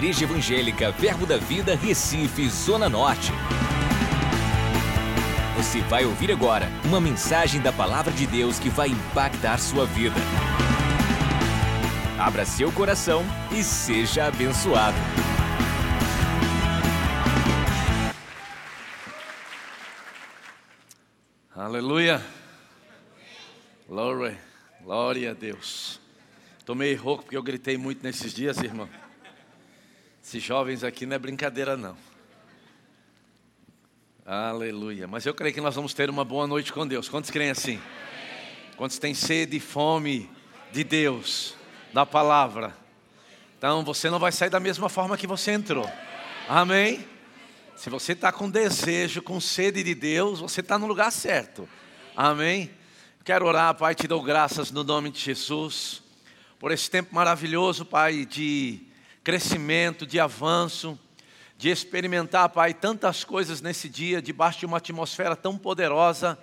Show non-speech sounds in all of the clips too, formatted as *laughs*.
Igreja Evangélica Verbo da Vida, Recife, Zona Norte. Você vai ouvir agora uma mensagem da Palavra de Deus que vai impactar sua vida. Abra seu coração e seja abençoado. Aleluia. Glória, glória a Deus. Estou meio rouco porque eu gritei muito nesses dias, irmão. Esses jovens aqui não é brincadeira, não. Aleluia. Mas eu creio que nós vamos ter uma boa noite com Deus. Quantos creem assim? Quantos têm sede e fome de Deus, da palavra? Então você não vai sair da mesma forma que você entrou. Amém? Se você está com desejo, com sede de Deus, você está no lugar certo. Amém? Quero orar, Pai, te dou graças no nome de Jesus, por esse tempo maravilhoso, Pai, de crescimento, de avanço, de experimentar, Pai, tantas coisas nesse dia, debaixo de uma atmosfera tão poderosa.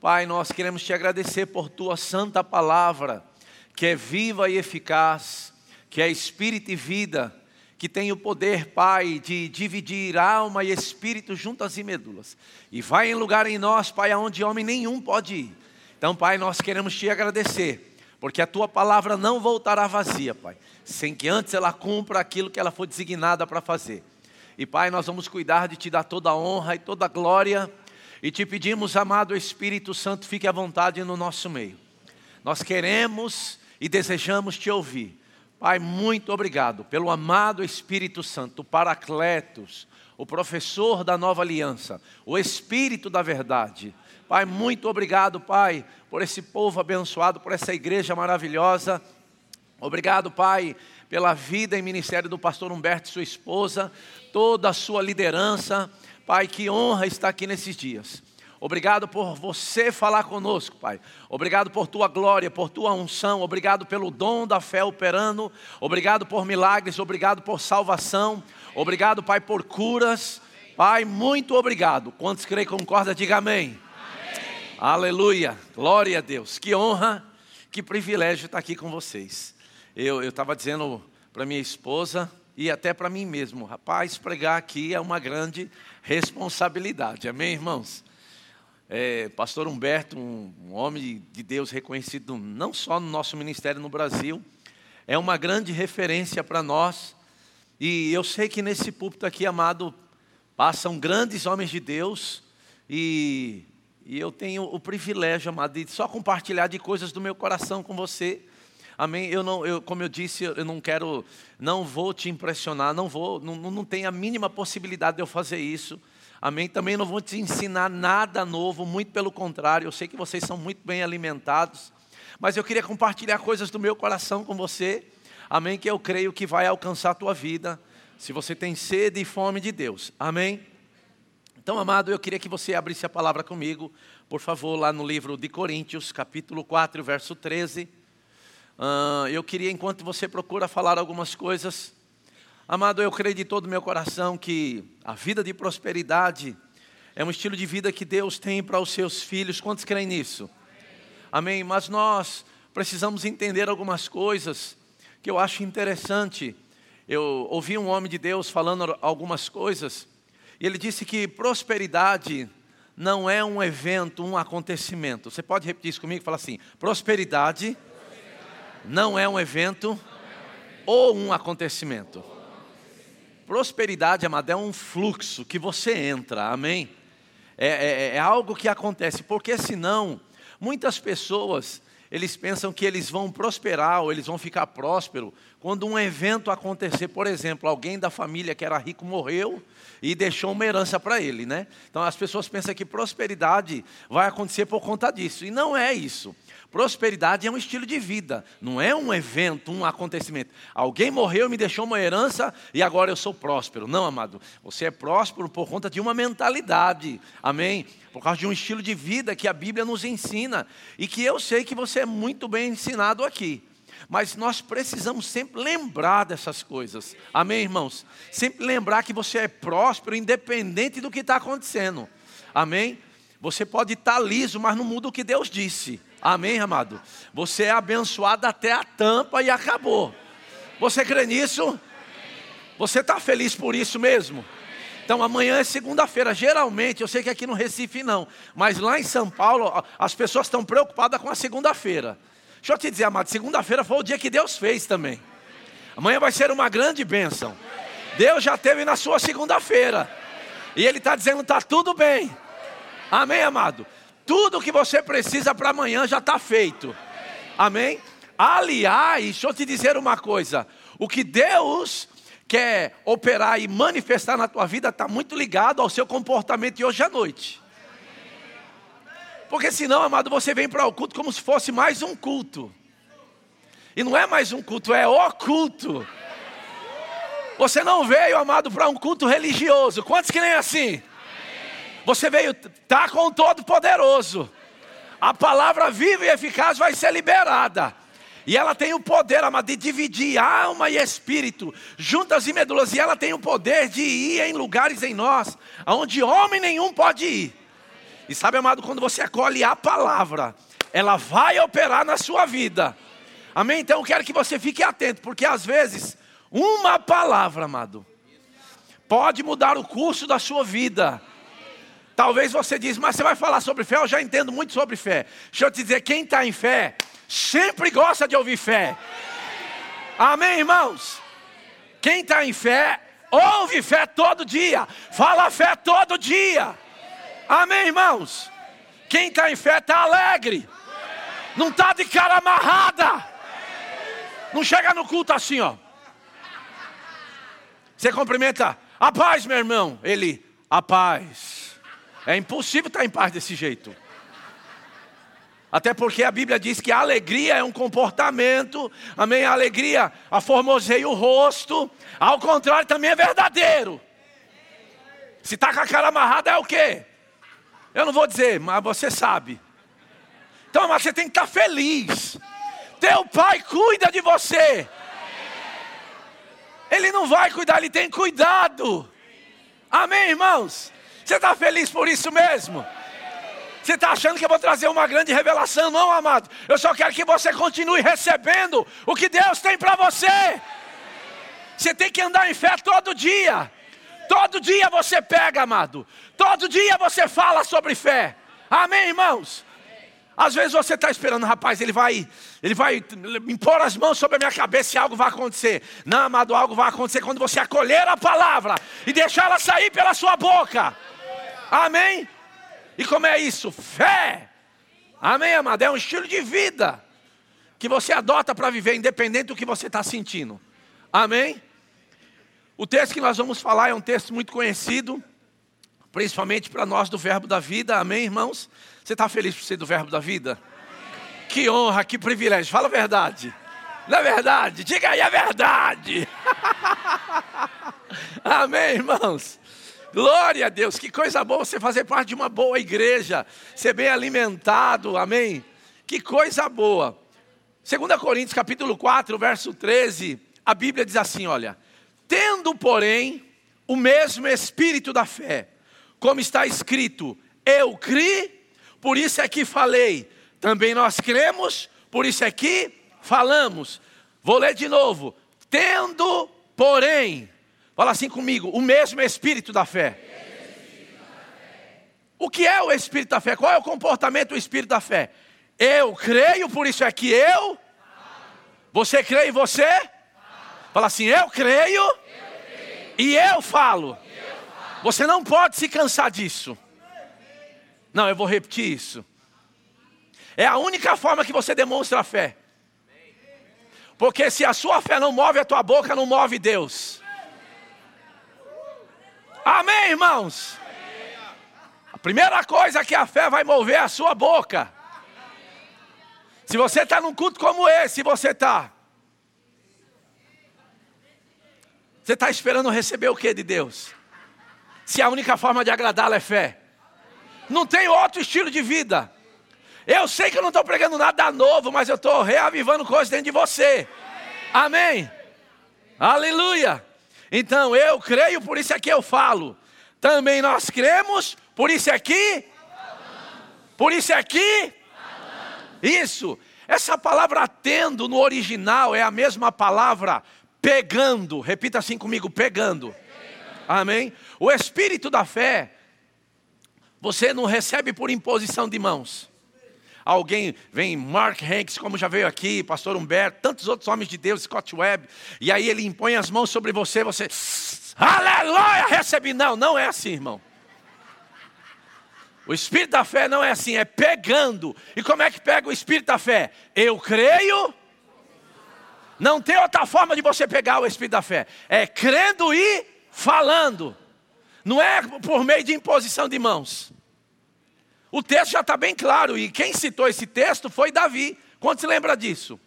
Pai, nós queremos te agradecer por tua santa palavra, que é viva e eficaz, que é espírito e vida, que tem o poder, Pai, de dividir alma e espírito juntas e medulas. E vai em lugar em nós, Pai, aonde homem nenhum pode ir. Então, Pai, nós queremos te agradecer porque a tua palavra não voltará vazia, Pai, sem que antes ela cumpra aquilo que ela foi designada para fazer. E Pai, nós vamos cuidar de te dar toda a honra e toda a glória, e te pedimos, amado Espírito Santo, fique à vontade no nosso meio. Nós queremos e desejamos te ouvir. Pai, muito obrigado pelo amado Espírito Santo, o Paracletos, o professor da nova aliança, o Espírito da verdade Pai, muito obrigado, Pai, por esse povo abençoado, por essa igreja maravilhosa. Obrigado, Pai, pela vida e ministério do pastor Humberto e sua esposa, toda a sua liderança. Pai, que honra estar aqui nesses dias. Obrigado por você falar conosco, Pai. Obrigado por tua glória, por tua unção. Obrigado pelo dom da fé operando. Obrigado por milagres. Obrigado por salvação. Obrigado, Pai, por curas. Pai, muito obrigado. Quantos creem concordam, diga amém. Aleluia, glória a Deus. Que honra, que privilégio estar aqui com vocês. Eu estava dizendo para minha esposa e até para mim mesmo, rapaz, pregar aqui é uma grande responsabilidade, amém, irmãos? É, Pastor Humberto, um, um homem de Deus reconhecido não só no nosso ministério no Brasil, é uma grande referência para nós. E eu sei que nesse púlpito aqui, amado, passam grandes homens de Deus e e eu tenho o privilégio, amado, de só compartilhar de coisas do meu coração com você. Amém? Eu não, eu, como eu disse, eu não quero, não vou te impressionar, não vou, não, não tem a mínima possibilidade de eu fazer isso. Amém? Também não vou te ensinar nada novo, muito pelo contrário, eu sei que vocês são muito bem alimentados, mas eu queria compartilhar coisas do meu coração com você. Amém? Que eu creio que vai alcançar a tua vida, se você tem sede e fome de Deus. Amém? Então, amado, eu queria que você abrisse a palavra comigo, por favor, lá no livro de Coríntios, capítulo 4, verso 13. Uh, eu queria, enquanto você procura falar algumas coisas, amado, eu creio de todo o meu coração que a vida de prosperidade é um estilo de vida que Deus tem para os seus filhos. Quantos creem nisso? Amém. Mas nós precisamos entender algumas coisas que eu acho interessante. Eu ouvi um homem de Deus falando algumas coisas ele disse que prosperidade não é um evento, um acontecimento. Você pode repetir isso comigo? Fala assim: prosperidade, não é um evento ou um acontecimento. Prosperidade, amado, é um fluxo que você entra, amém? É, é, é algo que acontece, porque senão, muitas pessoas eles pensam que eles vão prosperar ou eles vão ficar prósperos quando um evento acontecer, por exemplo, alguém da família que era rico morreu e deixou uma herança para ele, né? Então as pessoas pensam que prosperidade vai acontecer por conta disso, e não é isso. Prosperidade é um estilo de vida, não é um evento, um acontecimento. Alguém morreu, me deixou uma herança e agora eu sou próspero. Não, amado. Você é próspero por conta de uma mentalidade, amém? Por causa de um estilo de vida que a Bíblia nos ensina e que eu sei que você é muito bem ensinado aqui. Mas nós precisamos sempre lembrar dessas coisas. Amém, irmãos? Sempre lembrar que você é próspero, independente do que está acontecendo. Amém? Você pode estar liso, mas não muda o que Deus disse. Amém, amado? Você é abençoado até a tampa e acabou. Você crê nisso? Você está feliz por isso mesmo? Então amanhã é segunda-feira. Geralmente, eu sei que aqui no Recife não, mas lá em São Paulo as pessoas estão preocupadas com a segunda-feira. Deixa eu te dizer, amado, segunda-feira foi o dia que Deus fez também. Amanhã vai ser uma grande bênção. Deus já teve na sua segunda-feira. E Ele está dizendo: está tudo bem. Amém, amado? Tudo que você precisa para amanhã já está feito. Amém? Aliás, deixa eu te dizer uma coisa: o que Deus quer operar e manifestar na tua vida está muito ligado ao seu comportamento de hoje à noite. Porque senão, amado, você vem para o culto como se fosse mais um culto. E não é mais um culto, é o culto. Você não veio, amado, para um culto religioso. Quantos que nem assim? Você veio tá com o Todo-Poderoso. A palavra viva e eficaz vai ser liberada. E ela tem o poder, amado, de dividir alma e espírito, juntas e medulas. E ela tem o poder de ir em lugares em nós, onde homem nenhum pode ir. E sabe, amado, quando você acolhe a palavra, ela vai operar na sua vida. Amém? Então eu quero que você fique atento, porque às vezes, uma palavra, amado, pode mudar o curso da sua vida. Talvez você diz, mas você vai falar sobre fé, eu já entendo muito sobre fé. Deixa eu te dizer, quem está em fé, sempre gosta de ouvir fé. Amém, irmãos? Quem está em fé, ouve fé todo dia, fala fé todo dia. Amém, irmãos? Quem está em fé está alegre, não está de cara amarrada, não chega no culto assim, ó. Você cumprimenta, a paz, meu irmão. Ele, a paz. É impossível estar em paz desse jeito. Até porque a Bíblia diz que a alegria é um comportamento, amém? A alegria aformoseia o rosto, ao contrário também é verdadeiro. Se está com a cara amarrada é o quê? Eu não vou dizer, mas você sabe. Então, mas você tem que estar tá feliz. Teu pai cuida de você. Ele não vai cuidar, ele tem cuidado. Amém, irmãos? Você está feliz por isso mesmo? Você está achando que eu vou trazer uma grande revelação? Não, amado. Eu só quero que você continue recebendo o que Deus tem para você. Você tem que andar em fé todo dia. Todo dia você pega, amado. Todo dia você fala sobre fé. Amém, irmãos? Às vezes você está esperando, rapaz, ele vai, ele vai impor as mãos sobre a minha cabeça e algo vai acontecer. Não, amado, algo vai acontecer quando você acolher a palavra e deixar ela sair pela sua boca. Amém? E como é isso? Fé. Amém, amado? É um estilo de vida que você adota para viver, independente do que você está sentindo. Amém? O texto que nós vamos falar é um texto muito conhecido, principalmente para nós do Verbo da Vida. Amém, irmãos? Você está feliz por ser do Verbo da Vida? Que honra, que privilégio. Fala a verdade. Não é verdade? Diga aí a verdade. *laughs* Amém, irmãos? Glória a Deus, que coisa boa você fazer parte de uma boa igreja, ser bem alimentado, amém? Que coisa boa. 2 Coríntios capítulo 4, verso 13, a Bíblia diz assim, olha: "Tendo, porém, o mesmo espírito da fé, como está escrito: Eu criei, por isso é que falei. Também nós cremos, por isso é que falamos." Vou ler de novo. Tendo, porém, Fala assim comigo: o mesmo espírito da fé. O que é o espírito da fé? Qual é o comportamento do espírito da fé? Eu creio, por isso é que eu. Você crê e você? Fala assim: eu creio, e eu falo. Você não pode se cansar disso. Não, eu vou repetir isso. É a única forma que você demonstra a fé. Porque se a sua fé não move a tua boca, não move Deus. Amém, irmãos? A primeira coisa que a fé vai mover é a sua boca. Se você está num culto como esse, você está. Você está esperando receber o que de Deus? Se a única forma de agradá-lo é fé. Não tem outro estilo de vida. Eu sei que eu não estou pregando nada novo, mas eu estou reavivando coisas dentro de você. Amém? Aleluia. Então eu creio, por isso é que eu falo. Também nós cremos, por isso é que. Por isso é que. Isso. Essa palavra tendo no original é a mesma palavra pegando. Repita assim comigo: pegando. Amém? O espírito da fé, você não recebe por imposição de mãos. Alguém vem, Mark Hanks, como já veio aqui, Pastor Humberto, tantos outros homens de Deus, Scott Webb, e aí ele impõe as mãos sobre você, você, aleluia, recebe. Não, não é assim, irmão. O espírito da fé não é assim, é pegando. E como é que pega o espírito da fé? Eu creio. Não tem outra forma de você pegar o espírito da fé. É crendo e falando. Não é por meio de imposição de mãos. O texto já está bem claro, e quem citou esse texto foi Davi. Quantos se lembra disso?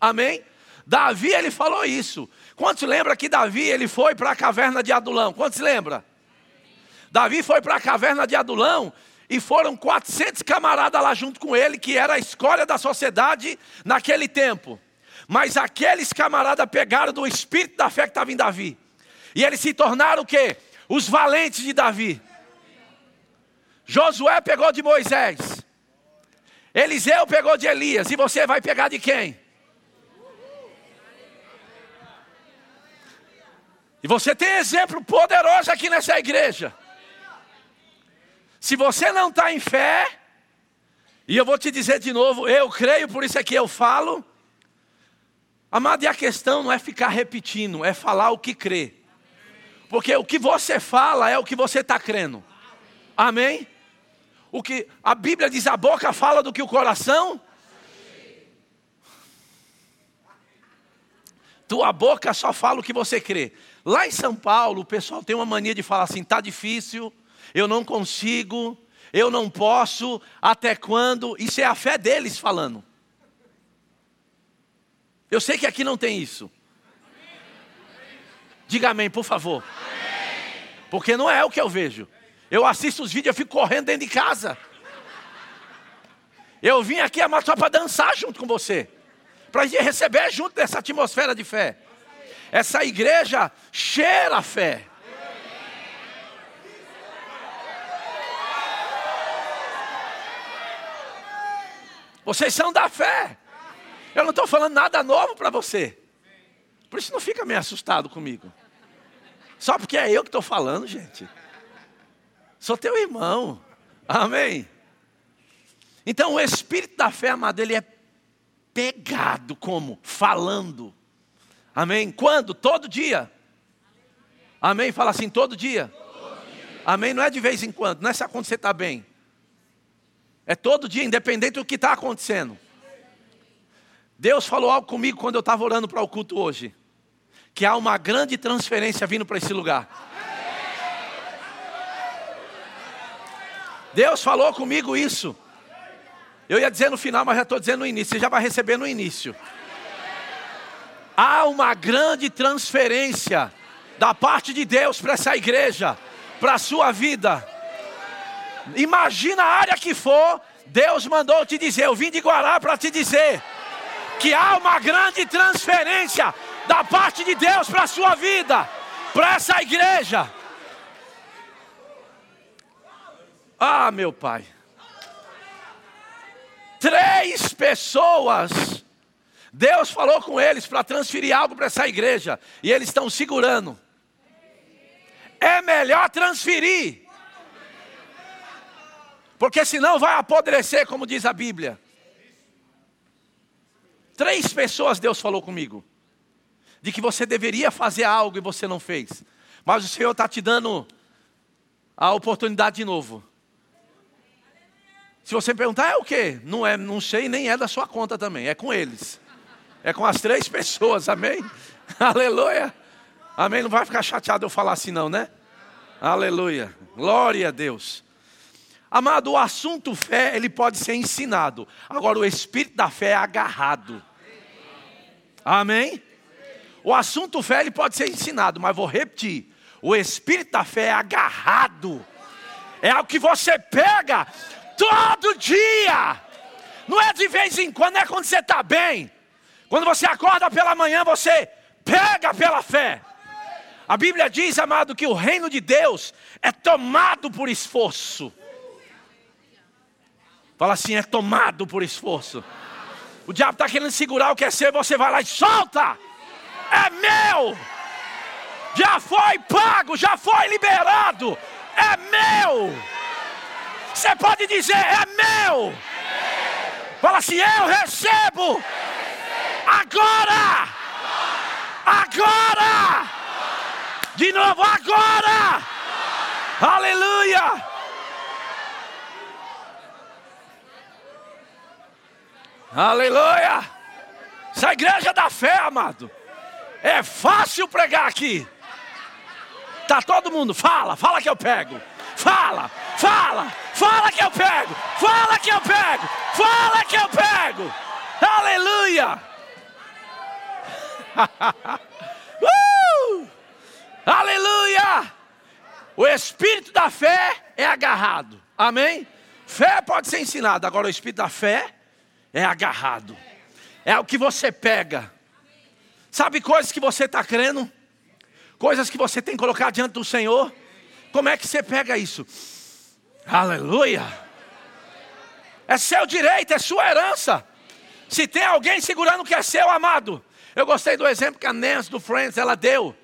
Amém? Davi, ele falou isso. Quantos se lembra que Davi, ele foi para a caverna de Adulão? Quantos se lembra? Davi foi para a caverna de Adulão e foram 400 camaradas lá junto com ele, que era a escolha da sociedade naquele tempo. Mas aqueles camaradas pegaram do espírito da fé que estava em Davi. E eles se tornaram o quê? Os valentes de Davi. Josué pegou de Moisés. Eliseu pegou de Elias. E você vai pegar de quem? E você tem exemplo poderoso aqui nessa igreja. Se você não está em fé, e eu vou te dizer de novo, eu creio, por isso é que eu falo. Amado, e a questão não é ficar repetindo, é falar o que crê. Porque o que você fala é o que você está crendo. Amém? O que a Bíblia diz, a boca fala do que o coração. Tua boca só fala o que você crê. Lá em São Paulo, o pessoal tem uma mania de falar assim: tá difícil, eu não consigo, eu não posso, até quando? Isso é a fé deles falando. Eu sei que aqui não tem isso. Diga amém, por favor. Porque não é o que eu vejo. Eu assisto os vídeos, eu fico correndo dentro de casa. Eu vim aqui a só para dançar junto com você. Para receber junto dessa atmosfera de fé. Essa igreja cheira a fé. Vocês são da fé. Eu não estou falando nada novo para você. Por isso não fica meio assustado comigo. Só porque é eu que estou falando, gente. Sou teu irmão. Amém. Então o espírito da fé, amado, ele é pegado como? Falando. Amém? Quando? Todo dia. Amém? Fala assim, todo dia. Amém? Não é de vez em quando, não é quando você está bem. É todo dia, independente do que está acontecendo. Deus falou algo comigo quando eu estava orando para o culto hoje. Que há uma grande transferência vindo para esse lugar. Deus falou comigo isso. Eu ia dizer no final, mas já estou dizendo no início. Você já vai receber no início. Há uma grande transferência da parte de Deus para essa igreja, para a sua vida. Imagina a área que for, Deus mandou te dizer. Eu vim de Guará para te dizer que há uma grande transferência da parte de Deus para a sua vida, para essa igreja. Ah, meu pai. Três pessoas. Deus falou com eles para transferir algo para essa igreja. E eles estão segurando. É melhor transferir. Porque senão vai apodrecer, como diz a Bíblia. Três pessoas Deus falou comigo. De que você deveria fazer algo e você não fez. Mas o Senhor está te dando a oportunidade de novo. Se você perguntar, é o quê? Não é, não sei, nem é da sua conta também, é com eles. É com as três *laughs* pessoas, amém? *laughs* Aleluia. Amém? Não vai ficar chateado eu falar assim, não, né? Aleluia. Glória a Deus. Amado, o assunto fé, ele pode ser ensinado. Agora, o espírito da fé é agarrado. Amém? O assunto fé, ele pode ser ensinado, mas vou repetir. O espírito da fé é agarrado. É algo que você pega todo dia. Não é de vez em quando, é quando você está bem. Quando você acorda pela manhã, você pega pela fé. A Bíblia diz, amado, que o reino de Deus é tomado por esforço. Fala assim, é tomado por esforço. O diabo está querendo segurar o que é seu, você vai lá e solta. é meu. Já foi pago, já foi liberado. É meu. Você pode dizer, é meu. Fala assim, eu recebo. Agora. Agora. De novo, agora. Aleluia. Aleluia. Essa igreja da fé, amado. É fácil pregar aqui. Tá todo mundo, fala, fala que eu pego. Fala, fala, fala que eu pego. Fala que eu pego. Fala que eu pego. Aleluia. *laughs* uh! Aleluia. O espírito da fé é agarrado. Amém? Fé pode ser ensinada, agora o espírito da fé é agarrado. É o que você pega. Sabe coisas que você está crendo? Coisas que você tem que colocar diante do Senhor? Como é que você pega isso? Aleluia! É seu direito, é sua herança. Se tem alguém segurando o que é seu, amado. Eu gostei do exemplo que a Nancy do Friends ela deu.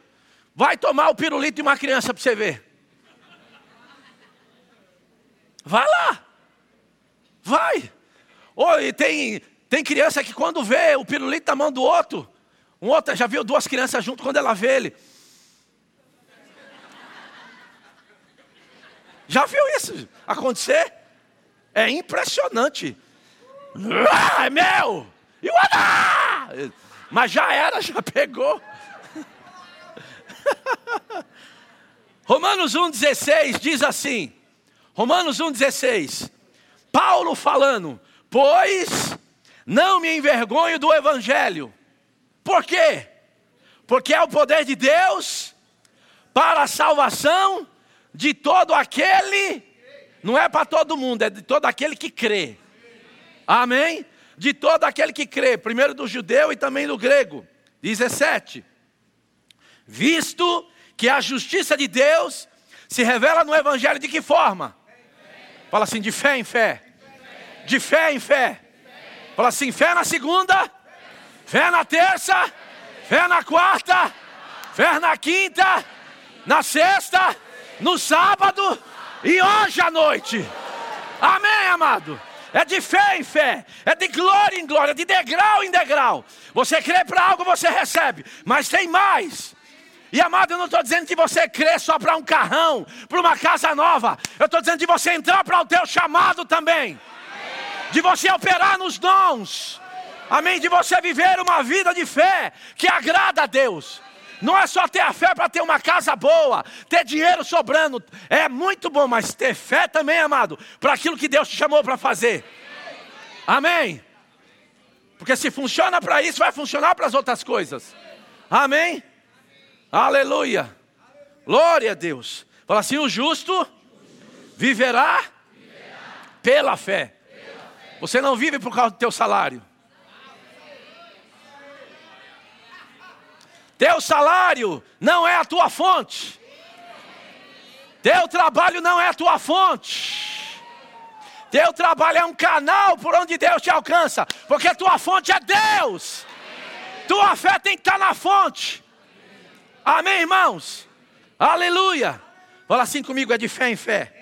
Vai tomar o pirulito de uma criança para você ver. Vai lá. Vai. Oi, tem, tem criança que quando vê o pirulito na mão do outro, um outro já viu duas crianças junto quando ela vê ele. Já viu isso acontecer? É impressionante. Ah, é meu! Mas já era, já pegou. *laughs* Romanos 1,16 diz assim: Romanos 1,16. Paulo falando, pois não me envergonho do Evangelho. Por quê? Porque é o poder de Deus para a salvação de todo aquele, não é para todo mundo, é de todo aquele que crê. Amém? De todo aquele que crê, primeiro do judeu e também do grego. 17. Visto que a justiça de Deus se revela no Evangelho de que forma? Fala assim, de fé em fé. De fé em fé. Fala assim, fé na segunda, fé na terça, fé na quarta, fé na quinta, na sexta, no sábado e hoje à noite. Amém, amado? É de fé em fé, é de glória em glória, de degrau em degrau. Você crê para algo, você recebe, mas tem mais. E amado, eu não estou dizendo que você crê só para um carrão, para uma casa nova. Eu estou dizendo de você entrar para o teu chamado também. De você operar nos dons. Amém? De você viver uma vida de fé que agrada a Deus. Não é só ter a fé para ter uma casa boa, ter dinheiro sobrando. É muito bom, mas ter fé também, amado, para aquilo que Deus te chamou para fazer. Amém? Porque se funciona para isso, vai funcionar para as outras coisas. Amém? Aleluia. Glória a Deus. Fala assim: o justo viverá pela fé. Você não vive por causa do teu salário. Teu salário não é a tua fonte. Teu trabalho não é a tua fonte. Teu trabalho é um canal por onde Deus te alcança, porque tua fonte é Deus. Tua fé tem que estar na fonte. Amém, irmãos? Aleluia. Fala assim comigo, é de fé em fé.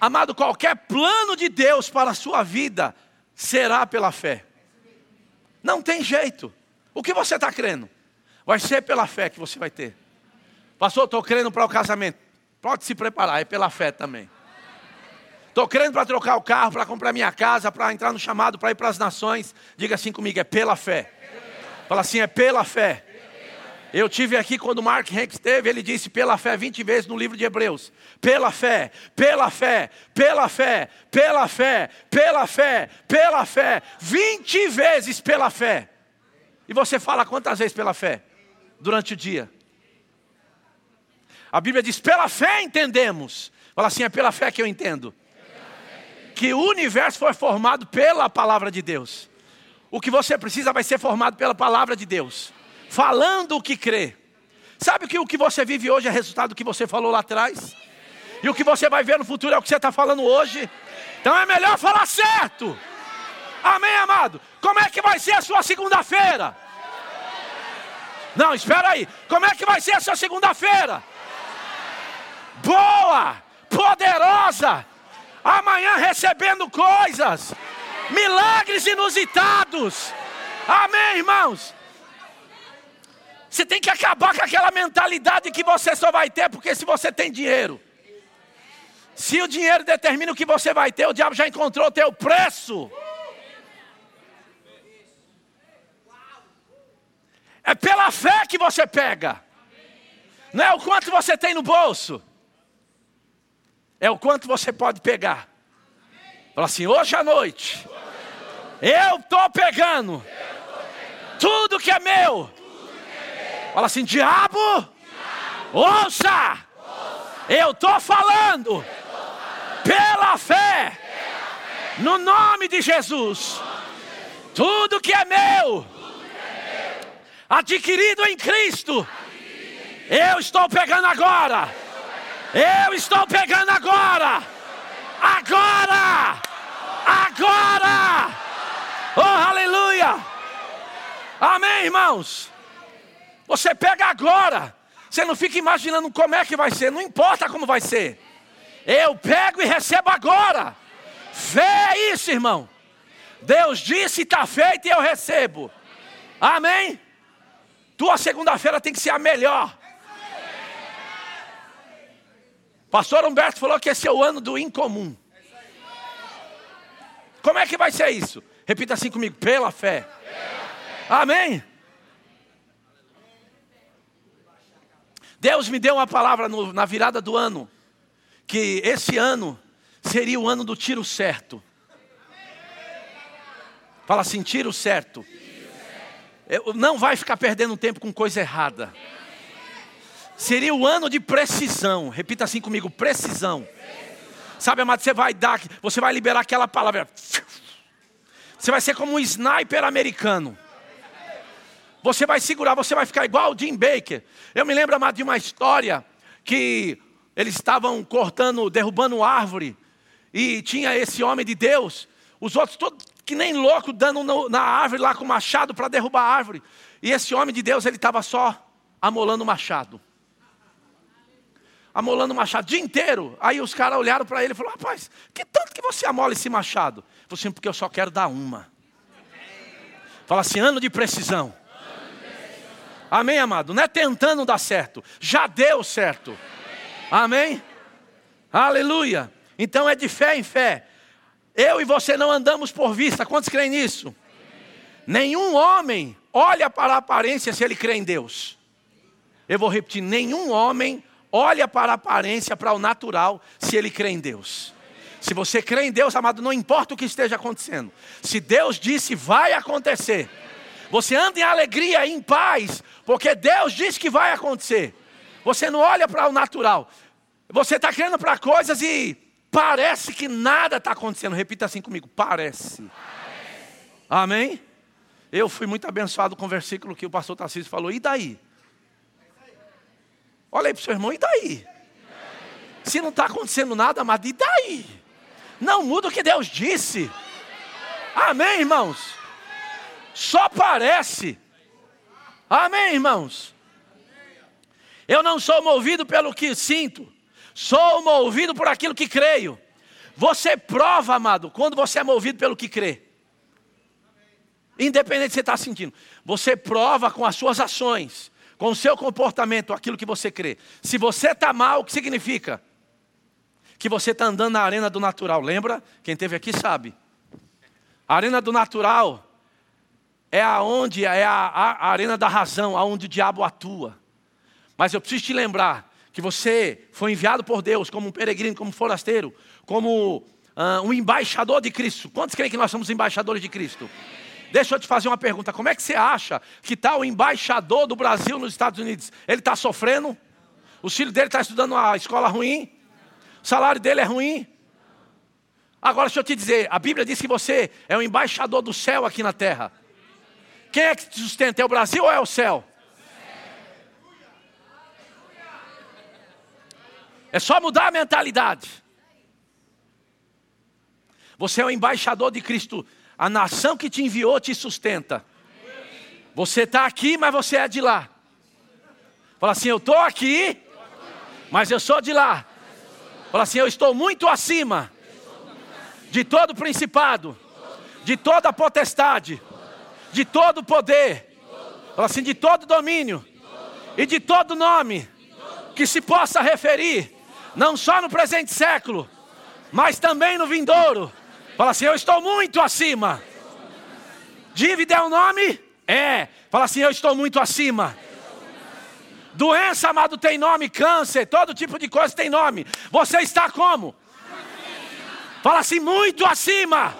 Amado, qualquer plano de Deus para a sua vida será pela fé. Não tem jeito. O que você está crendo? Vai ser pela fé que você vai ter. Pastor, estou crendo para o casamento. Pode se preparar, é pela fé também. Estou crendo para trocar o carro, para comprar minha casa, para entrar no chamado, para ir para as nações. Diga assim comigo, é pela fé. Fala assim, é pela fé. Eu tive aqui quando Mark Hanks esteve, ele disse pela fé 20 vezes no livro de Hebreus. Pela fé, pela fé, pela fé, pela fé, pela fé, pela fé. 20 vezes pela fé. E você fala quantas vezes pela fé? Durante o dia. A Bíblia diz: pela fé entendemos. Fala assim: é pela fé que eu entendo. Que o universo foi formado pela palavra de Deus. O que você precisa vai ser formado pela palavra de Deus. Falando o que crê. Sabe que o que você vive hoje é resultado do que você falou lá atrás? E o que você vai ver no futuro é o que você está falando hoje. Então é melhor falar certo. Amém, amado? Como é que vai ser a sua segunda-feira? Não, espera aí. Como é que vai ser essa segunda-feira? Boa, poderosa. Amanhã recebendo coisas, milagres inusitados. Amém, irmãos? Você tem que acabar com aquela mentalidade que você só vai ter porque se você tem dinheiro. Se o dinheiro determina o que você vai ter, o diabo já encontrou o teu preço. É pela fé que você pega. Não é o quanto você tem no bolso. É o quanto você pode pegar. Fala assim, hoje à noite, eu estou pegando tudo que é meu. Fala assim, diabo, ouça, eu estou falando pela fé, no nome de Jesus, tudo que é meu, adquirido em Cristo, eu estou pegando agora. Eu estou pegando agora. Agora. Agora. Oh, aleluia. Amém, irmãos. Você pega agora. Você não fica imaginando como é que vai ser, não importa como vai ser. Eu pego e recebo agora. Fé é isso, irmão. Deus disse, está feito e eu recebo. Amém? Tua segunda-feira tem que ser a melhor. Pastor Humberto falou que esse é o ano do incomum. Como é que vai ser isso? Repita assim comigo: pela fé. Amém? Deus me deu uma palavra no, na virada do ano que esse ano seria o ano do tiro certo. Fala assim, tiro certo. Não vai ficar perdendo tempo com coisa errada. Seria o ano de precisão. Repita assim comigo, precisão. Sabe, amado, você vai dar, você vai liberar aquela palavra. Você vai ser como um sniper americano. Você vai segurar, você vai ficar igual o Jim Baker. Eu me lembro, amado, de uma história que eles estavam cortando, derrubando árvore, e tinha esse homem de Deus, os outros todos que nem louco dando na árvore lá com machado para derrubar a árvore. E esse homem de Deus, ele estava só amolando o machado. Amolando o machado o dia inteiro. Aí os caras olharam para ele e falaram: Rapaz, que tanto que você amola esse machado? Ele falou assim: Porque eu só quero dar uma. Fala assim: ano de precisão. Amém, amado? Não é tentando dar certo, já deu certo. Amém? Aleluia. Então é de fé em fé. Eu e você não andamos por vista. Quantos creem nisso? Nenhum homem olha para a aparência se ele crê em Deus. Eu vou repetir: nenhum homem olha para a aparência, para o natural, se ele crê em Deus. Se você crê em Deus, amado, não importa o que esteja acontecendo. Se Deus disse, vai acontecer. Você anda em alegria, em paz, porque Deus disse que vai acontecer. Você não olha para o natural. Você está querendo para coisas e parece que nada está acontecendo. Repita assim comigo: parece. parece. Amém? Eu fui muito abençoado com o versículo que o pastor Tarcísio falou. E daí? Olha aí para o seu irmão, e daí? Se não está acontecendo nada, mas e daí? Não muda o que Deus disse. Amém, irmãos? Só parece. Amém, irmãos? Eu não sou movido pelo que sinto, sou movido por aquilo que creio. Você prova, amado, quando você é movido pelo que crê. Independente de você estar sentindo. Você prova com as suas ações, com o seu comportamento, aquilo que você crê. Se você está mal, o que significa? Que você está andando na arena do natural. Lembra? Quem teve aqui sabe. A arena do natural é aonde é a, a, a arena da razão, aonde o diabo atua. Mas eu preciso te lembrar que você foi enviado por Deus como um peregrino, como um forasteiro, como uh, um embaixador de Cristo. Quantos creem que nós somos embaixadores de Cristo? Deixa eu te fazer uma pergunta: como é que você acha que está o embaixador do Brasil nos Estados Unidos? Ele está sofrendo? O filho dele está estudando uma escola ruim? O salário dele é ruim? Agora deixa eu te dizer: a Bíblia diz que você é o embaixador do céu aqui na terra. Quem é que te sustenta? É o Brasil ou é o céu? É só mudar a mentalidade. Você é o embaixador de Cristo. A nação que te enviou te sustenta. Você está aqui, mas você é de lá. Fala assim: Eu estou aqui, mas eu sou de lá. Fala assim: Eu estou muito acima de todo principado, de toda potestade, de todo poder. Fala assim: De todo domínio e de todo nome que se possa referir, não só no presente século, mas também no vindouro. Fala assim: Eu estou muito acima. Dívida é o nome? É. Fala assim: Eu estou muito acima. Doença, amado, tem nome, câncer, todo tipo de coisa tem nome. Você está como? Fala assim, muito acima.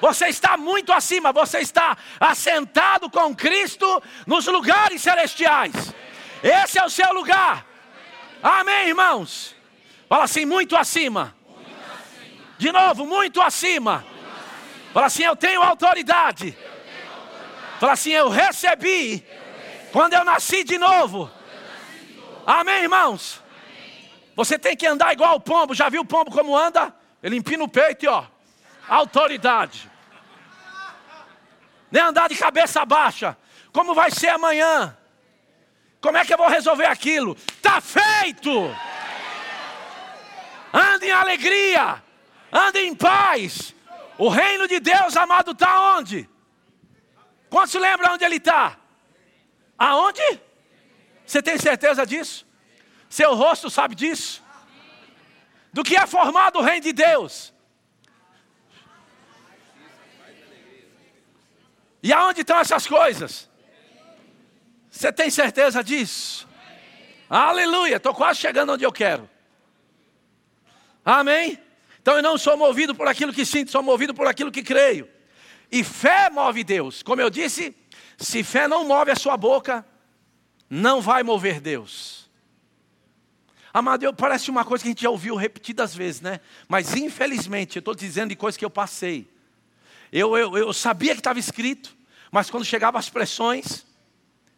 Você está muito acima, você está assentado com Cristo nos lugares celestiais. Esse é o seu lugar. Amém, irmãos? Fala assim, muito acima. De novo, muito acima. Fala assim, eu tenho autoridade. Fala assim, eu recebi quando eu nasci de novo. Amém, irmãos? Você tem que andar igual o pombo. Já viu o pombo como anda? Ele empina o peito e ó, autoridade. Nem andar de cabeça baixa. Como vai ser amanhã? Como é que eu vou resolver aquilo? Feito! Ande em alegria, ande em paz. O reino de Deus, amado, está onde? Quantos se lembram onde ele está? Aonde? Você tem certeza disso? Seu rosto sabe disso? Do que é formado o reino de Deus? E aonde estão essas coisas? Você tem certeza disso? Aleluia, estou quase chegando onde eu quero. Amém? Então eu não sou movido por aquilo que sinto, sou movido por aquilo que creio. E fé move Deus. Como eu disse, se fé não move a sua boca, não vai mover Deus. Amado, eu, parece uma coisa que a gente já ouviu repetidas vezes, né? Mas infelizmente, eu estou dizendo de coisas que eu passei. Eu, eu, eu sabia que estava escrito, mas quando chegavam as pressões,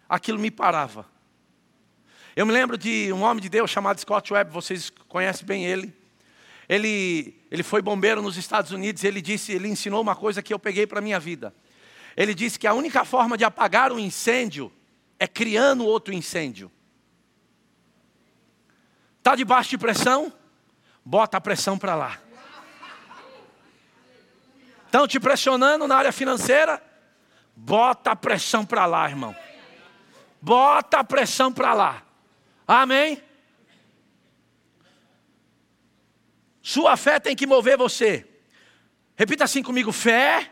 aquilo me parava. Eu me lembro de um homem de Deus chamado Scott Webb, vocês conhecem bem ele. Ele, ele foi bombeiro nos Estados Unidos, ele disse, ele ensinou uma coisa que eu peguei para a minha vida. Ele disse que a única forma de apagar um incêndio é criando outro incêndio. Está debaixo de pressão? Bota a pressão para lá. Estão te pressionando na área financeira? Bota a pressão para lá, irmão. Bota a pressão para lá. Amém? Sua fé tem que mover você. Repita assim comigo: fé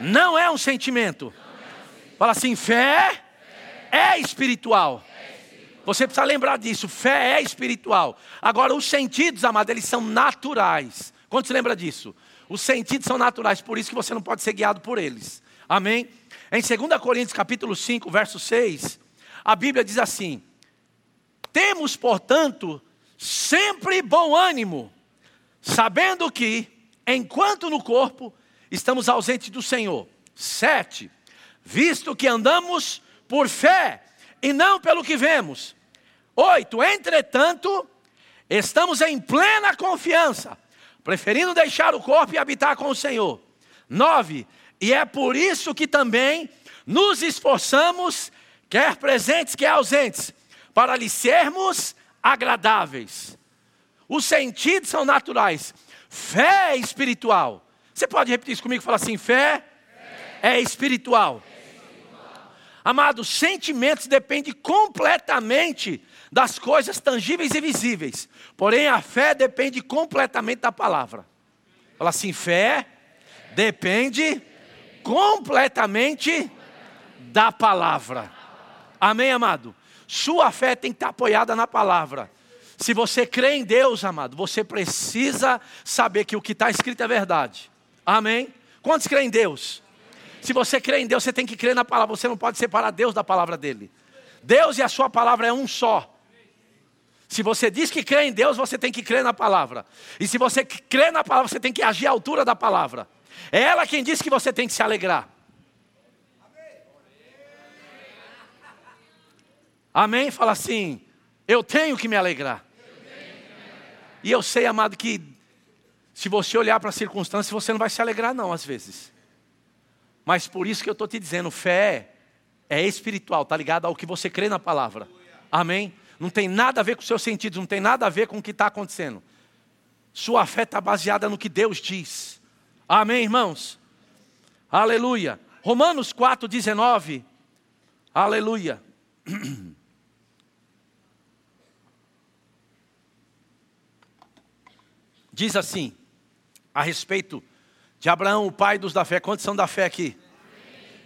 não é um sentimento. Fala assim: fé é espiritual. Você precisa lembrar disso. Fé é espiritual. Agora, os sentidos, amado, eles são naturais. Quando se lembra disso? Os sentidos são naturais, por isso que você não pode ser guiado por eles. Amém? Em 2 Coríntios capítulo 5, verso 6, a Bíblia diz assim: Temos, portanto, sempre bom ânimo, sabendo que, enquanto no corpo, estamos ausentes do Senhor. Sete, visto que andamos por fé e não pelo que vemos. Oito, entretanto, estamos em plena confiança, preferindo deixar o corpo e habitar com o Senhor. Nove, e é por isso que também nos esforçamos, quer presentes, quer ausentes, para lhe sermos agradáveis. Os sentidos são naturais, fé é espiritual. Você pode repetir isso comigo e falar assim: fé, fé. É, espiritual. é espiritual. Amado, sentimentos dependem completamente das coisas tangíveis e visíveis. Porém, a fé depende completamente da palavra. Fala assim: fé depende completamente da palavra. Amém, amado? Sua fé tem que estar apoiada na palavra. Se você crê em Deus, amado, você precisa saber que o que está escrito é verdade. Amém? Quantos creem em Deus? Se você crê em Deus, você tem que crer na palavra. Você não pode separar Deus da palavra dele. Deus e a sua palavra é um só. Se você diz que crê em Deus, você tem que crer na palavra. E se você crê na palavra, você tem que agir à altura da palavra. É ela quem diz que você tem que se alegrar. Amém? Fala assim: eu tenho que me alegrar. E eu sei, amado, que se você olhar para a circunstância, você não vai se alegrar, não, às vezes. Mas por isso que eu estou te dizendo, fé é espiritual, está ligado ao que você crê na palavra. Amém? Não tem nada a ver com os seus sentidos, não tem nada a ver com o que está acontecendo. Sua fé está baseada no que Deus diz. Amém, irmãos? Aleluia. Romanos 4, 19. Aleluia. *clears throat* Diz assim, a respeito de Abraão, o pai dos da fé. Quantos são da fé aqui?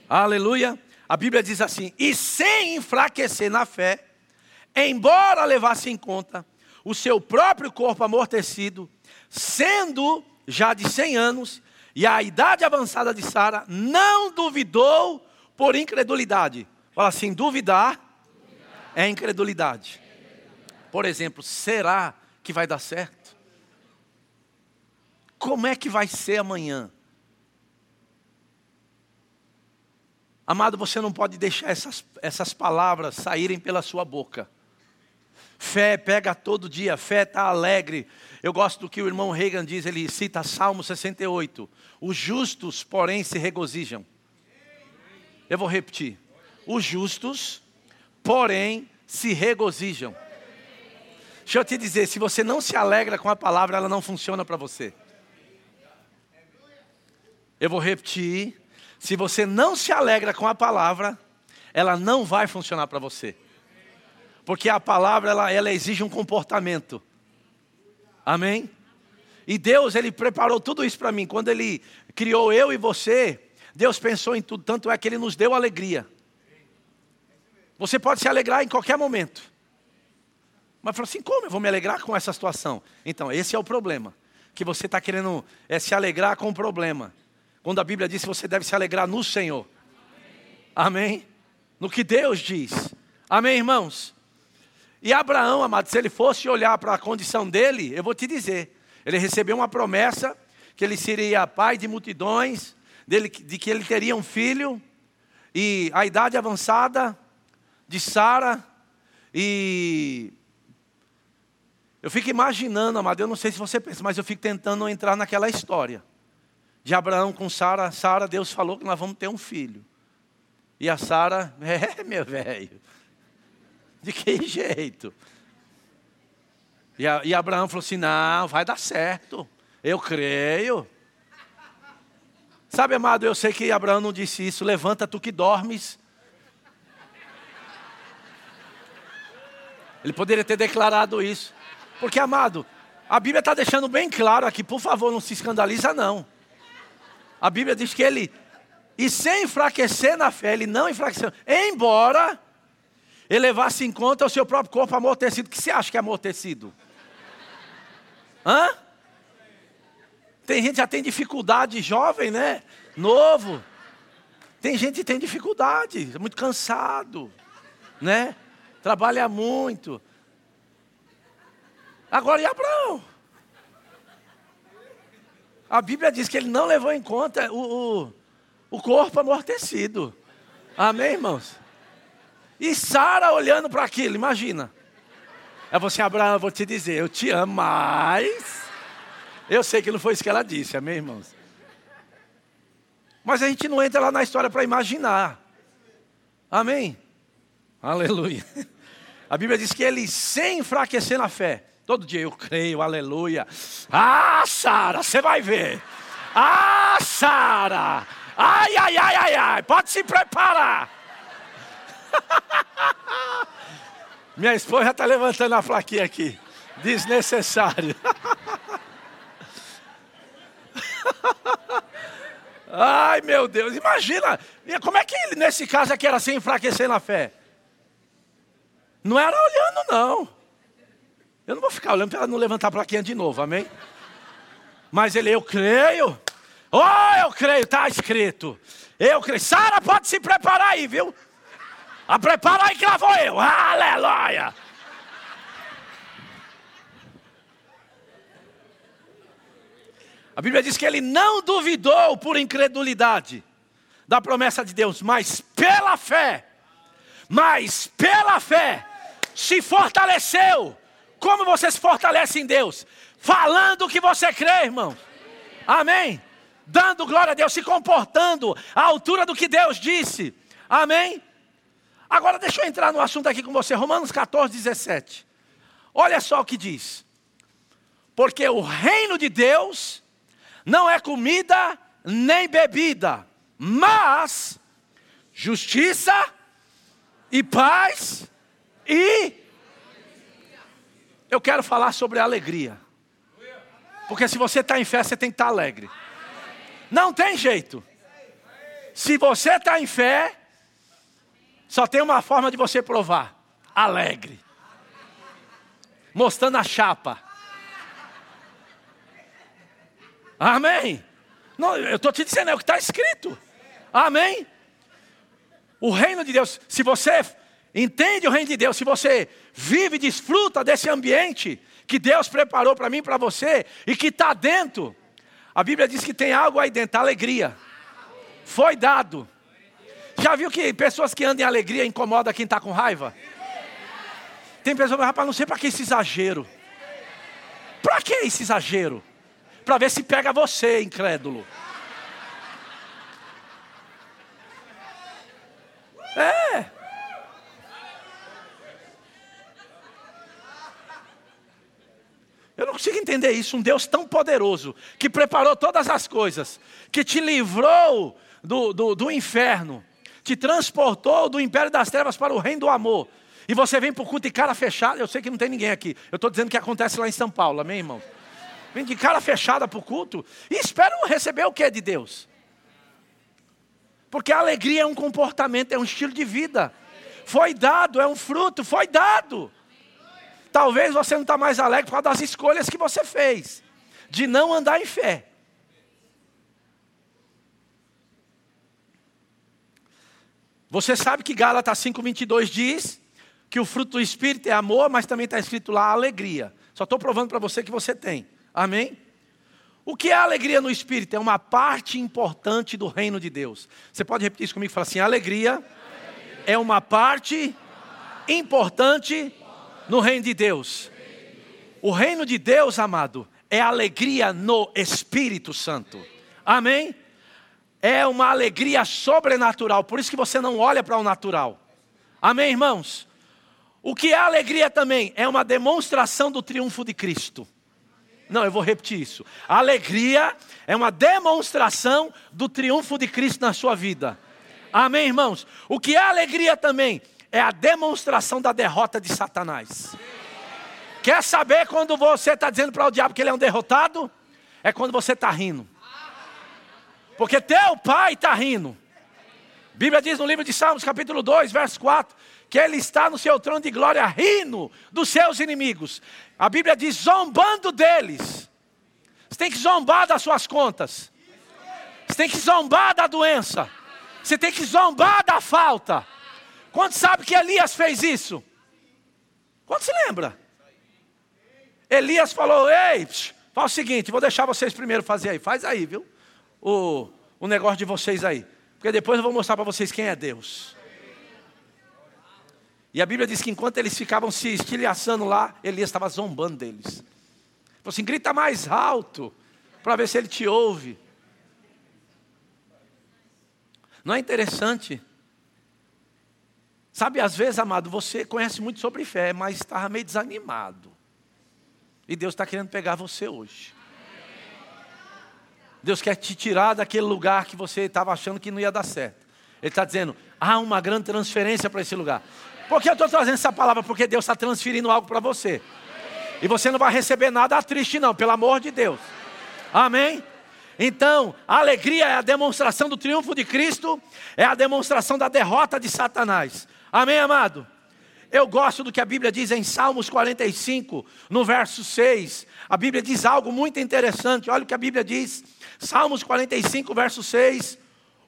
Amém. Aleluia. A Bíblia diz assim: e sem enfraquecer na fé, embora levasse em conta o seu próprio corpo amortecido, sendo já de 100 anos, e a idade avançada de Sara, não duvidou por incredulidade. Fala assim: duvidar, é incredulidade. Por exemplo, será que vai dar certo? Como é que vai ser amanhã? Amado, você não pode deixar essas, essas palavras saírem pela sua boca. Fé pega todo dia, fé está alegre. Eu gosto do que o irmão Reagan diz, ele cita Salmo 68. Os justos, porém, se regozijam. Eu vou repetir. Os justos, porém, se regozijam. Deixa eu te dizer, se você não se alegra com a palavra, ela não funciona para você. Eu vou repetir. Se você não se alegra com a palavra, ela não vai funcionar para você. Porque a palavra ela, ela exige um comportamento. Amém? E Deus, Ele preparou tudo isso para mim. Quando Ele criou eu e você, Deus pensou em tudo, tanto é que Ele nos deu alegria. Você pode se alegrar em qualquer momento. Mas falou assim: como eu vou me alegrar com essa situação? Então, esse é o problema. Que você está querendo é, se alegrar com o problema. Quando a Bíblia diz que você deve se alegrar no Senhor. Amém? No que Deus diz. Amém, irmãos? E Abraão, amado, se ele fosse olhar para a condição dele, eu vou te dizer, ele recebeu uma promessa que ele seria pai de multidões, dele, de que ele teria um filho, e a idade avançada de Sara, e eu fico imaginando, amado, eu não sei se você pensa, mas eu fico tentando entrar naquela história de Abraão com Sara. Sara, Deus falou que nós vamos ter um filho. E a Sara, *laughs* é, meu velho, de que jeito? E, a, e Abraão falou assim: não, vai dar certo. Eu creio. Sabe, amado, eu sei que Abraão não disse isso. Levanta tu que dormes. Ele poderia ter declarado isso. Porque, amado, a Bíblia está deixando bem claro aqui, por favor, não se escandaliza, não. A Bíblia diz que ele, e sem enfraquecer na fé, ele não enfraqueceu, embora ele levasse em conta o seu próprio corpo amortecido. O que você acha que é amortecido? Hã? Tem gente que já tem dificuldade, jovem, né? Novo. Tem gente que tem dificuldade, é muito cansado, né? Trabalha muito. Agora e Abraão? A Bíblia diz que ele não levou em conta o, o, o corpo amortecido. Amém, irmãos? E Sara olhando para aquilo, imagina. É você, Abraão, eu vou te dizer, eu te amo, mas. Eu sei que não foi isso que ela disse, amém, irmãos? Mas a gente não entra lá na história para imaginar. Amém? Aleluia. A Bíblia diz que ele, sem enfraquecer na fé, todo dia eu creio, aleluia. Ah, Sara, você vai ver. Ah, Sara. Ai, ai, ai, ai, ai, pode se preparar. *laughs* Minha esposa está levantando a plaquinha aqui. Desnecessário. *laughs* Ai, meu Deus, imagina. Como é que ele, nesse caso aqui, era sem enfraquecer na fé? Não era olhando, não. Eu não vou ficar olhando para ela não levantar a plaquinha de novo, amém? Mas ele, eu creio. Oh, eu creio, está escrito. Eu creio. Sara, pode se preparar aí, viu? A prepara aí que lá vou eu. Aleluia. A Bíblia diz que ele não duvidou por incredulidade da promessa de Deus, mas pela fé, mas pela fé, se fortaleceu. Como você se fortalece em Deus? Falando o que você crê, irmão. Amém? Dando glória a Deus, se comportando à altura do que Deus disse. Amém? Agora deixa eu entrar no assunto aqui com você, Romanos 14, 17. Olha só o que diz. Porque o reino de Deus não é comida nem bebida, mas justiça e paz e. Eu quero falar sobre alegria. Porque se você está em fé, você tem que estar tá alegre. Não tem jeito. Se você está em fé, só tem uma forma de você provar: alegre. Mostrando a chapa. Amém. Não, eu estou te dizendo, é o que está escrito. Amém. O reino de Deus, se você entende o reino de Deus, se você vive e desfruta desse ambiente que Deus preparou para mim e para você e que está dentro, a Bíblia diz que tem algo aí dentro, alegria. Foi dado. Já viu que pessoas que andam em alegria incomodam quem está com raiva? Tem pessoas que rapaz, não sei para que esse exagero. Para que esse exagero? Para ver se pega você, incrédulo. É. Eu não consigo entender isso. Um Deus tão poderoso, que preparou todas as coisas, que te livrou do, do, do inferno, te transportou do império das trevas para o reino do amor. E você vem para o culto de cara fechada. Eu sei que não tem ninguém aqui. Eu estou dizendo que acontece lá em São Paulo, amém, irmão? Vem de cara fechada para o culto e esperam receber o que de Deus? Porque a alegria é um comportamento, é um estilo de vida. Foi dado, é um fruto, foi dado. Talvez você não está mais alegre por causa das escolhas que você fez, de não andar em fé. Você sabe que Gálatas 5,22 diz que o fruto do Espírito é amor, mas também está escrito lá alegria. Só estou provando para você que você tem. Amém? O que é alegria no Espírito? É uma parte importante do reino de Deus. Você pode repetir isso comigo falar assim: alegria é uma parte importante no reino de Deus. O reino de Deus, amado, é alegria no Espírito Santo. Amém? É uma alegria sobrenatural, por isso que você não olha para o natural. Amém, irmãos? O que é alegria também? É uma demonstração do triunfo de Cristo. Não, eu vou repetir isso. Alegria é uma demonstração do triunfo de Cristo na sua vida. Amém, irmãos? O que é alegria também? É a demonstração da derrota de Satanás. Quer saber quando você está dizendo para o diabo que ele é um derrotado? É quando você está rindo. Porque teu pai está rindo. A Bíblia diz no livro de Salmos, capítulo 2, verso 4, que ele está no seu trono de glória rindo dos seus inimigos. A Bíblia diz zombando deles. Você tem que zombar das suas contas. Você tem que zombar da doença. Você tem que zombar da falta. Quantos sabe que Elias fez isso? Quantos se lembra? Elias falou: Ei, faz o seguinte, vou deixar vocês primeiro fazer aí. Faz aí, viu? O, o negócio de vocês aí. Porque depois eu vou mostrar para vocês quem é Deus. E a Bíblia diz que enquanto eles ficavam se estilhaçando lá, Elias estava zombando deles. Falou assim: grita mais alto, para ver se ele te ouve. Não é interessante? Sabe, às vezes, amado, você conhece muito sobre fé, mas estava meio desanimado. E Deus está querendo pegar você hoje. Deus quer te tirar daquele lugar que você estava achando que não ia dar certo. Ele está dizendo: há uma grande transferência para esse lugar. Por que eu estou trazendo essa palavra? Porque Deus está transferindo algo para você. E você não vai receber nada triste, não, pelo amor de Deus. Amém? Então, a alegria é a demonstração do triunfo de Cristo, é a demonstração da derrota de Satanás. Amém, amado? Eu gosto do que a Bíblia diz em Salmos 45, no verso 6. A Bíblia diz algo muito interessante. Olha o que a Bíblia diz. Salmos 45, verso 6.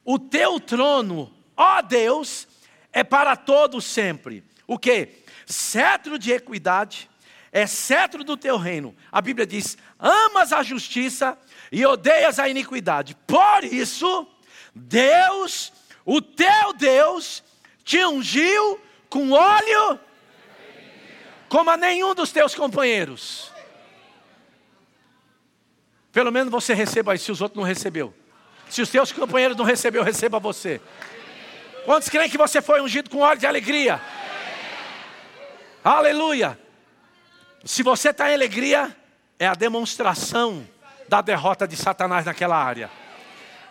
O teu trono, ó Deus, é para todos sempre. O que? Cetro de equidade, é cetro do teu reino. A Bíblia diz: amas a justiça e odeias a iniquidade. Por isso, Deus, o teu Deus, te ungiu com óleo como a nenhum dos teus companheiros. Pelo menos você receba isso, se os outros não recebeu. Se os teus companheiros não recebeu, receba você. Quantos creem que você foi ungido com óleo de alegria? Aleluia! Se você está em alegria, é a demonstração da derrota de Satanás naquela área.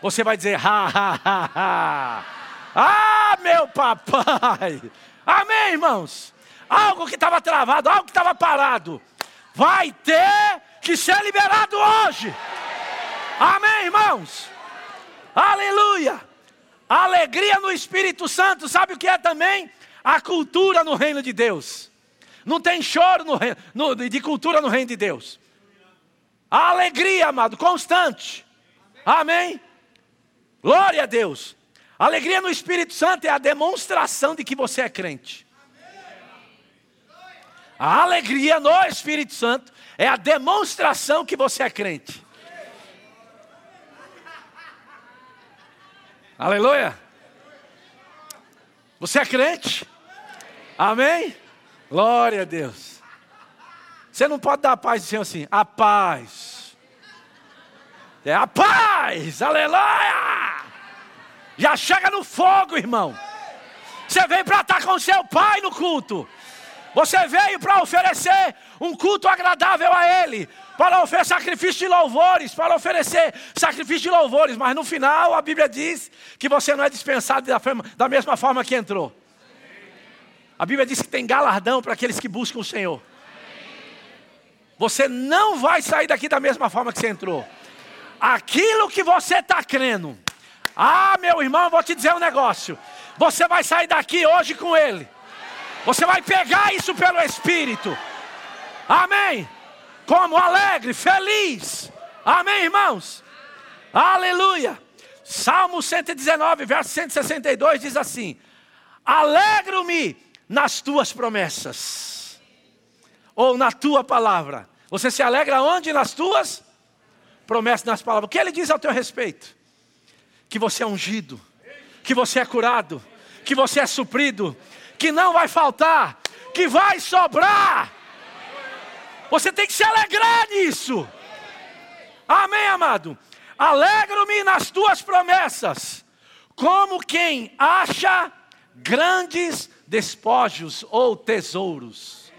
Você vai dizer, ha, ha, ha, ha. Ah, meu papai! Amém, irmãos? Algo que estava travado, algo que estava parado, vai ter que ser liberado hoje. Amém, irmãos? Aleluia! Alegria no Espírito Santo, sabe o que é também? A cultura no reino de Deus. Não tem choro no, no, de cultura no reino de Deus. A alegria, amado, constante. Amém? Glória a Deus. Alegria no Espírito Santo é a demonstração de que você é crente. A alegria no Espírito Santo é a demonstração que você é crente. Aleluia. Você é crente? Amém? Glória a Deus. Você não pode dar a paz dizendo assim, a paz. É a paz, aleluia! Já chega no fogo, irmão. Você veio para estar com seu pai no culto. Você veio para oferecer um culto agradável a Ele, para oferecer sacrifício de louvores, para oferecer sacrifício de louvores, mas no final a Bíblia diz que você não é dispensado da, mesma forma que entrou. A Bíblia diz que tem galardão para aqueles que buscam o Senhor. Você não vai sair daqui da mesma forma que você entrou. Aquilo que você está crendo. Ah, meu irmão, vou te dizer um negócio. Você vai sair daqui hoje com Ele. Você vai pegar isso pelo Espírito. Amém. Como alegre, feliz. Amém, irmãos. Aleluia. Salmo 119, verso 162 diz assim: Alegro-me nas tuas promessas, ou na tua palavra. Você se alegra onde? Nas tuas promessas, nas palavras. O que ele diz ao teu respeito? Que você é ungido, que você é curado, que você é suprido, que não vai faltar, que vai sobrar. Você tem que se alegrar nisso. Amém, amado? Alegro-me nas tuas promessas, como quem acha grandes despojos ou tesouros.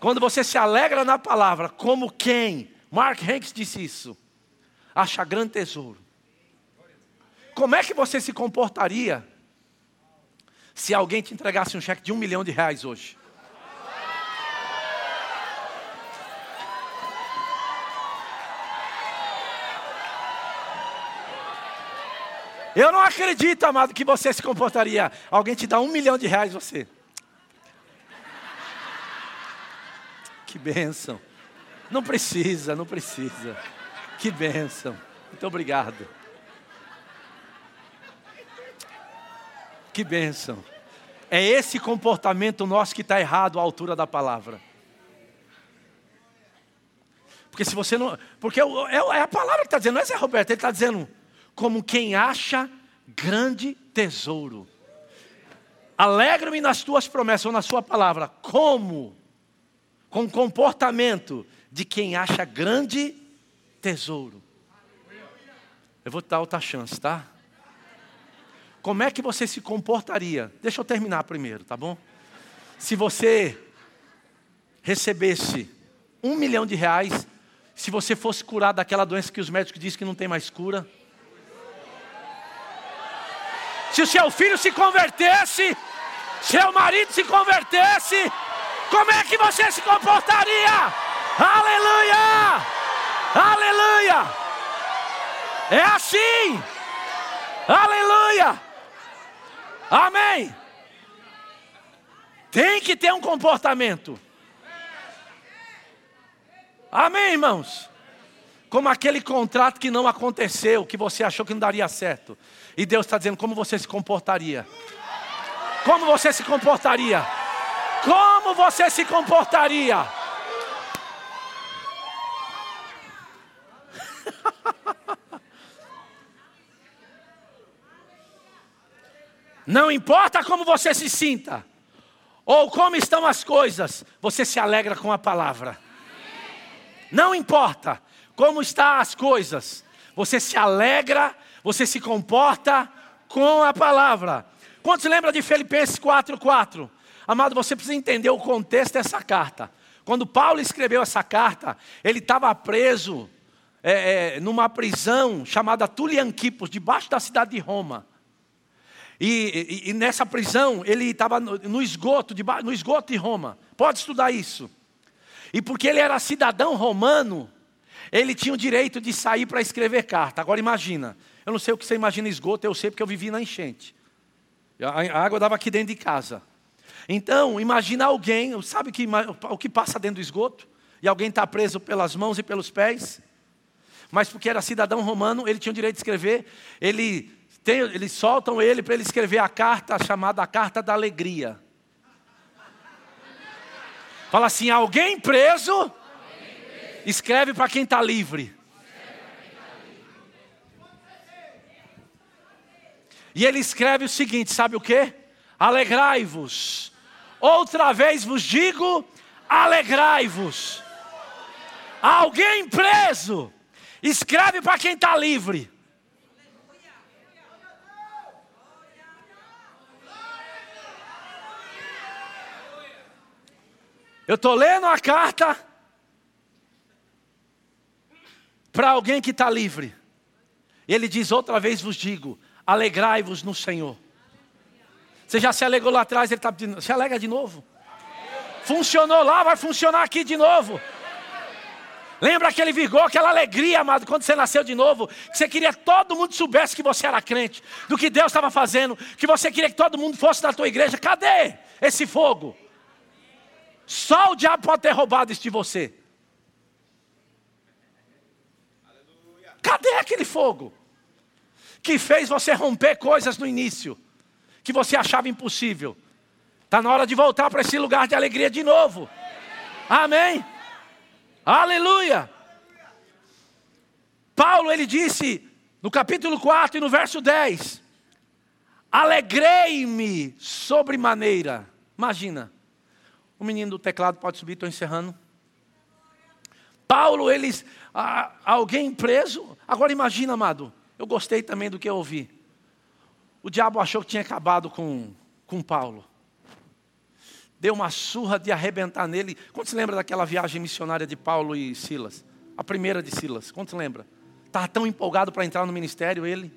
Quando você se alegra na palavra, como quem? Mark Hanks disse isso. Acha grande tesouro. Como é que você se comportaria se alguém te entregasse um cheque de um milhão de reais hoje? Eu não acredito, amado, que você se comportaria. Alguém te dá um milhão de reais, você. Que bênção. Não precisa, não precisa. Que bênção. Muito obrigado. Que bênção. É esse comportamento nosso que está errado à altura da palavra. Porque se você não. Porque é, é a palavra que está dizendo, não é Zé Roberto, ele está dizendo como quem acha grande tesouro. Alegro-me nas tuas promessas ou na sua palavra, como? Com comportamento de quem acha grande tesouro. Eu vou te dar outra chance, tá? Como é que você se comportaria? Deixa eu terminar primeiro, tá bom? Se você recebesse um milhão de reais, se você fosse curado daquela doença que os médicos dizem que não tem mais cura, se o seu filho se convertesse, seu marido se convertesse, como é que você se comportaria? Aleluia! Aleluia! É assim! Aleluia! Amém! Tem que ter um comportamento. Amém, irmãos? Como aquele contrato que não aconteceu, que você achou que não daria certo. E Deus está dizendo como você se comportaria. Como você se comportaria? Como você se comportaria? Não importa como você se sinta, ou como estão as coisas, você se alegra com a palavra. Não importa como estão as coisas, você se alegra, você se comporta com a palavra. Quantos lembra de Filipenses 4:4? Amado, você precisa entender o contexto dessa carta. Quando Paulo escreveu essa carta, ele estava preso é, é, numa prisão chamada Tulianquipos, debaixo da cidade de Roma. E, e, e nessa prisão ele estava no, no, esgoto, no esgoto de Roma. Pode estudar isso. E porque ele era cidadão romano, ele tinha o direito de sair para escrever carta. Agora imagina, eu não sei o que você imagina esgoto, eu sei porque eu vivi na enchente. A água dava aqui dentro de casa. Então, imagina alguém, sabe que, o que passa dentro do esgoto? E alguém está preso pelas mãos e pelos pés? Mas porque era cidadão romano, ele tinha o direito de escrever. Ele tem, eles soltam ele para ele escrever a carta chamada a Carta da Alegria. Fala assim: alguém preso, escreve para quem está livre. E ele escreve o seguinte: sabe o que? Alegrai-vos. Outra vez vos digo: alegrai-vos. Alguém preso, escreve para quem está livre. Eu estou lendo a carta para alguém que está livre. Ele diz: outra vez vos digo, alegrai-vos no Senhor. Você já se alegrou lá atrás, ele está pedindo, se alegra de novo. Funcionou lá, vai funcionar aqui de novo. Lembra aquele vigor, aquela alegria, amado, quando você nasceu de novo, que você queria que todo mundo soubesse que você era crente, do que Deus estava fazendo, que você queria que todo mundo fosse na tua igreja. Cadê esse fogo? Só o diabo pode ter roubado isso de você. Cadê aquele fogo? Que fez você romper coisas no início, que você achava impossível. Está na hora de voltar para esse lugar de alegria de novo. Amém? Aleluia! Paulo ele disse no capítulo 4 e no verso 10: Alegrei-me sobremaneira. Imagina, o menino do teclado pode subir, estou encerrando. Paulo, eles, ah, alguém preso. Agora imagina, amado, eu gostei também do que eu ouvi. O diabo achou que tinha acabado com, com Paulo. Deu uma surra de arrebentar nele. Quantos lembra daquela viagem missionária de Paulo e Silas? A primeira de Silas. Quantos lembra? Estava tão empolgado para entrar no ministério ele.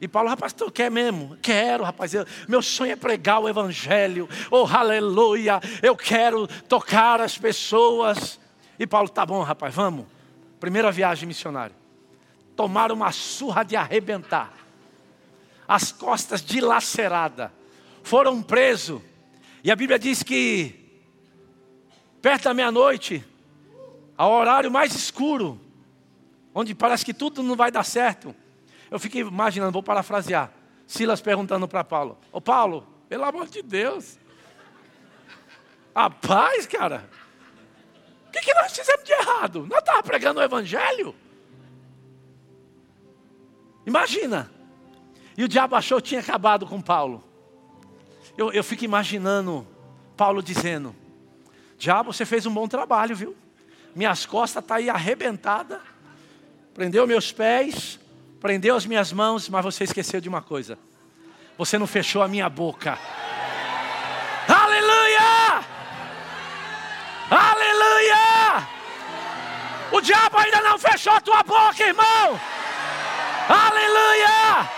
E Paulo, rapaz, tu quer mesmo? Quero, rapaz. Eu, meu sonho é pregar o Evangelho. Oh, aleluia. Eu quero tocar as pessoas. E Paulo, tá bom, rapaz, vamos. Primeira viagem missionária. Tomaram uma surra de arrebentar. As costas dilaceradas. Foram presos. E a Bíblia diz que, perto da meia-noite, ao horário mais escuro, onde parece que tudo não vai dar certo eu fiquei imaginando, vou parafrasear. Silas perguntando para Paulo: Ô Paulo, pelo amor de Deus. A paz, cara. O que, que nós fizemos de errado? Nós estávamos pregando o Evangelho. Imagina. E o diabo achou que tinha acabado com Paulo. Eu, eu fico imaginando Paulo dizendo: Diabo, você fez um bom trabalho, viu? Minhas costas estão tá aí arrebentadas, prendeu meus pés, prendeu as minhas mãos, mas você esqueceu de uma coisa: você não fechou a minha boca. Aleluia! Aleluia! O diabo ainda não fechou a tua boca, irmão. Aleluia!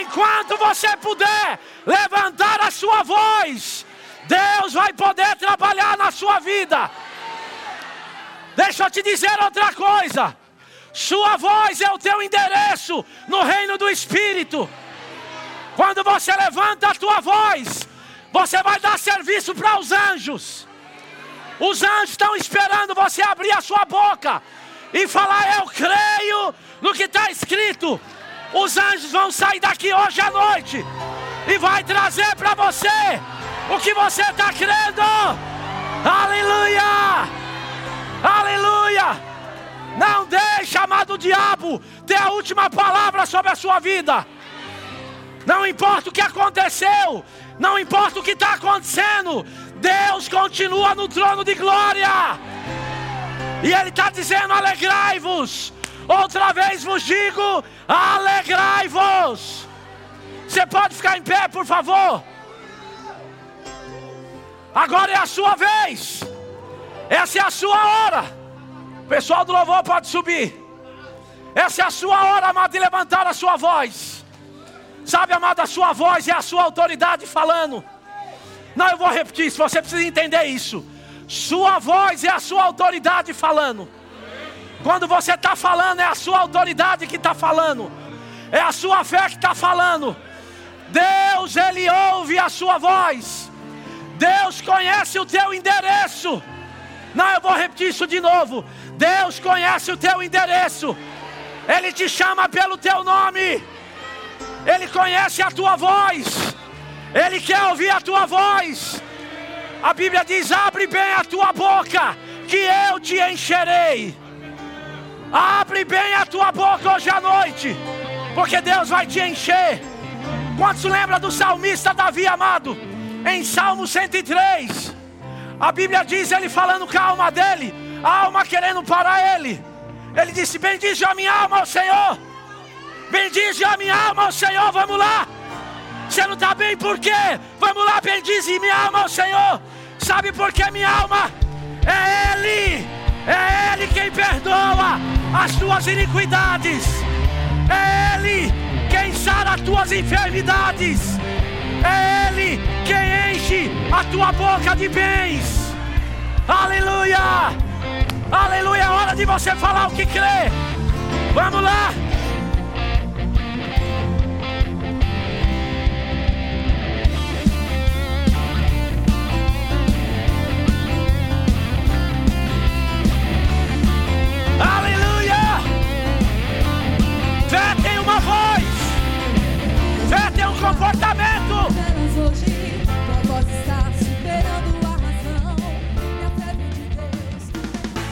Enquanto você puder levantar a sua voz, Deus vai poder trabalhar na sua vida. Deixa eu te dizer outra coisa. Sua voz é o teu endereço no reino do Espírito. Quando você levanta a tua voz, você vai dar serviço para os anjos. Os anjos estão esperando você abrir a sua boca e falar: Eu creio no que está escrito. Os anjos vão sair daqui hoje à noite e vai trazer para você o que você está crendo. Aleluia! Aleluia! Não deixe, amado diabo, ter a última palavra sobre a sua vida. Não importa o que aconteceu, não importa o que está acontecendo, Deus continua no trono de glória. E Ele está dizendo: alegrai-vos. Outra vez vos digo: alegrai-vos. Você pode ficar em pé, por favor? Agora é a sua vez. Essa é a sua hora. Pessoal do louvor pode subir. Essa é a sua hora, amado, de levantar a sua voz. Sabe, amado, a sua voz é a sua autoridade falando. Não, eu vou repetir isso, você precisa entender isso. Sua voz é a sua autoridade falando. Quando você está falando, é a sua autoridade que está falando. É a sua fé que está falando. Deus, Ele ouve a sua voz. Deus conhece o teu endereço. Não, eu vou repetir isso de novo. Deus conhece o teu endereço. Ele te chama pelo teu nome. Ele conhece a tua voz. Ele quer ouvir a tua voz. A Bíblia diz: abre bem a tua boca, que eu te encherei. Abre bem a tua boca hoje à noite, porque Deus vai te encher. Quantos lembra do salmista Davi amado? Em Salmo 103, a Bíblia diz ele falando com dele, alma querendo parar ele. Ele disse: Bendize a minha alma ao Senhor. Bendize a minha alma ao Senhor. Vamos lá. Você não está bem por quê? Vamos lá, bendize minha alma ao Senhor. Sabe por que minha alma? É Ele. É Ele quem perdoa as tuas iniquidades. É Ele quem sara as tuas enfermidades. É Ele quem enche a tua boca de bens. Aleluia! Aleluia! É hora de você falar o que crê. Vamos lá! Aleluia! Fé tem uma voz. Fé tem um comportamento.